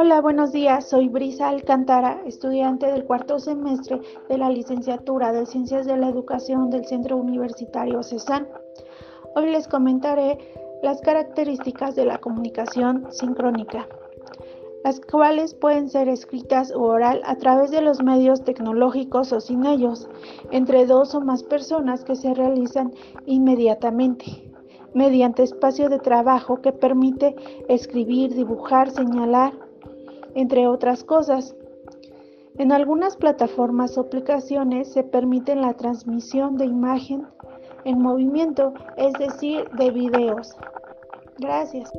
Hola, buenos días. Soy Brisa Alcántara, estudiante del cuarto semestre de la licenciatura de Ciencias de la Educación del Centro Universitario CESAN. Hoy les comentaré las características de la comunicación sincrónica, las cuales pueden ser escritas o oral a través de los medios tecnológicos o sin ellos, entre dos o más personas que se realizan inmediatamente mediante espacio de trabajo que permite escribir, dibujar, señalar, entre otras cosas. En algunas plataformas o aplicaciones se permite la transmisión de imagen en movimiento, es decir, de videos. Gracias.